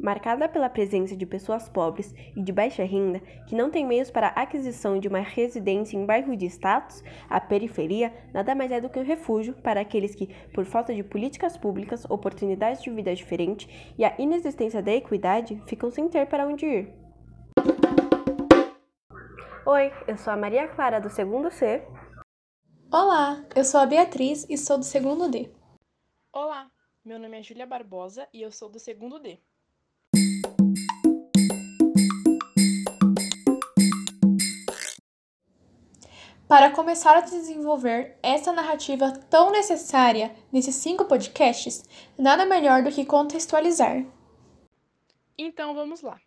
marcada pela presença de pessoas pobres e de baixa renda que não têm meios para a aquisição de uma residência em bairro de status, a periferia nada mais é do que um refúgio para aqueles que, por falta de políticas públicas, oportunidades de vida diferente e a inexistência da equidade, ficam sem ter para onde ir. Oi, eu sou a Maria Clara do segundo C. Olá, eu sou a Beatriz e sou do segundo D. Olá, meu nome é Júlia Barbosa e eu sou do segundo D. Para começar a desenvolver essa narrativa tão necessária nesses cinco podcasts, nada melhor do que contextualizar. Então vamos lá.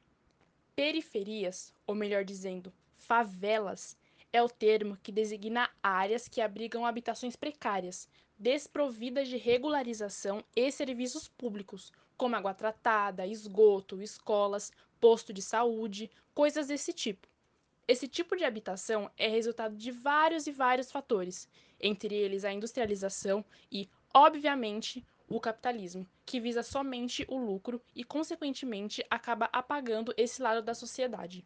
Periferias, ou melhor dizendo, favelas, é o termo que designa áreas que abrigam habitações precárias, desprovidas de regularização e serviços públicos, como água tratada, esgoto, escolas, posto de saúde, coisas desse tipo. Esse tipo de habitação é resultado de vários e vários fatores, entre eles a industrialização e, obviamente, o capitalismo, que visa somente o lucro e, consequentemente, acaba apagando esse lado da sociedade.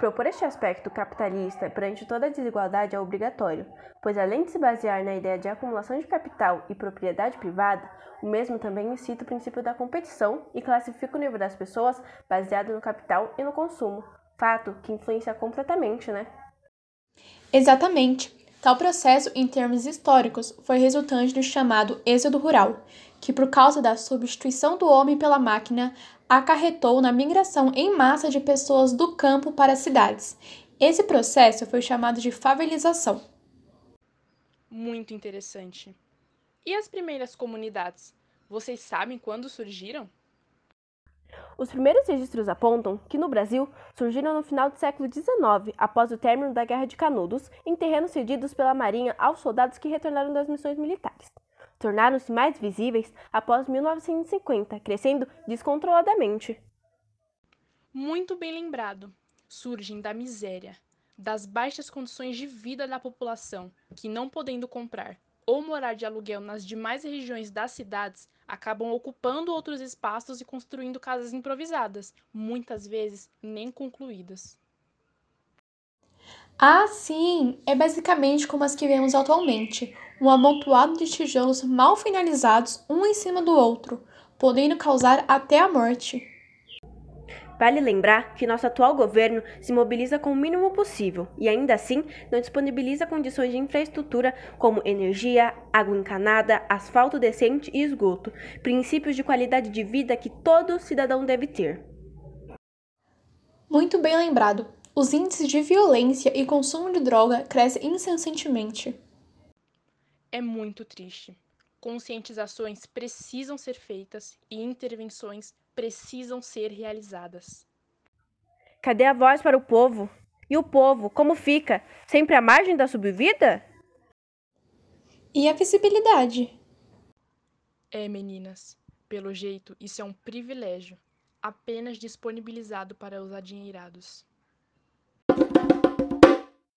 Propor este aspecto capitalista perante toda a desigualdade é obrigatório, pois além de se basear na ideia de acumulação de capital e propriedade privada, o mesmo também incita o princípio da competição e classifica o nível das pessoas baseado no capital e no consumo, fato que influencia completamente, né? Exatamente. Tal processo, em termos históricos, foi resultante do chamado êxodo rural, que, por causa da substituição do homem pela máquina, acarretou na migração em massa de pessoas do campo para as cidades. Esse processo foi chamado de favelização. Muito interessante. E as primeiras comunidades? Vocês sabem quando surgiram? Os primeiros registros apontam que no Brasil surgiram no final do século XIX, após o término da Guerra de Canudos, em terrenos cedidos pela Marinha aos soldados que retornaram das missões militares. Tornaram-se mais visíveis após 1950, crescendo descontroladamente. Muito bem lembrado. Surgem da miséria, das baixas condições de vida da população, que não podendo comprar ou morar de aluguel nas demais regiões das cidades, acabam ocupando outros espaços e construindo casas improvisadas, muitas vezes nem concluídas. Ah, sim! É basicamente como as que vemos atualmente: um amontoado de tijolos mal finalizados um em cima do outro, podendo causar até a morte. Vale lembrar que nosso atual governo se mobiliza com o mínimo possível e, ainda assim, não disponibiliza condições de infraestrutura como energia, água encanada, asfalto decente e esgoto, princípios de qualidade de vida que todo cidadão deve ter. Muito bem lembrado. Os índices de violência e consumo de droga crescem incessantemente. É muito triste. Conscientizações precisam ser feitas e intervenções precisam ser realizadas. Cadê a voz para o povo? E o povo, como fica? Sempre à margem da subvida? E a visibilidade? É, meninas. Pelo jeito, isso é um privilégio, apenas disponibilizado para os adinheirados.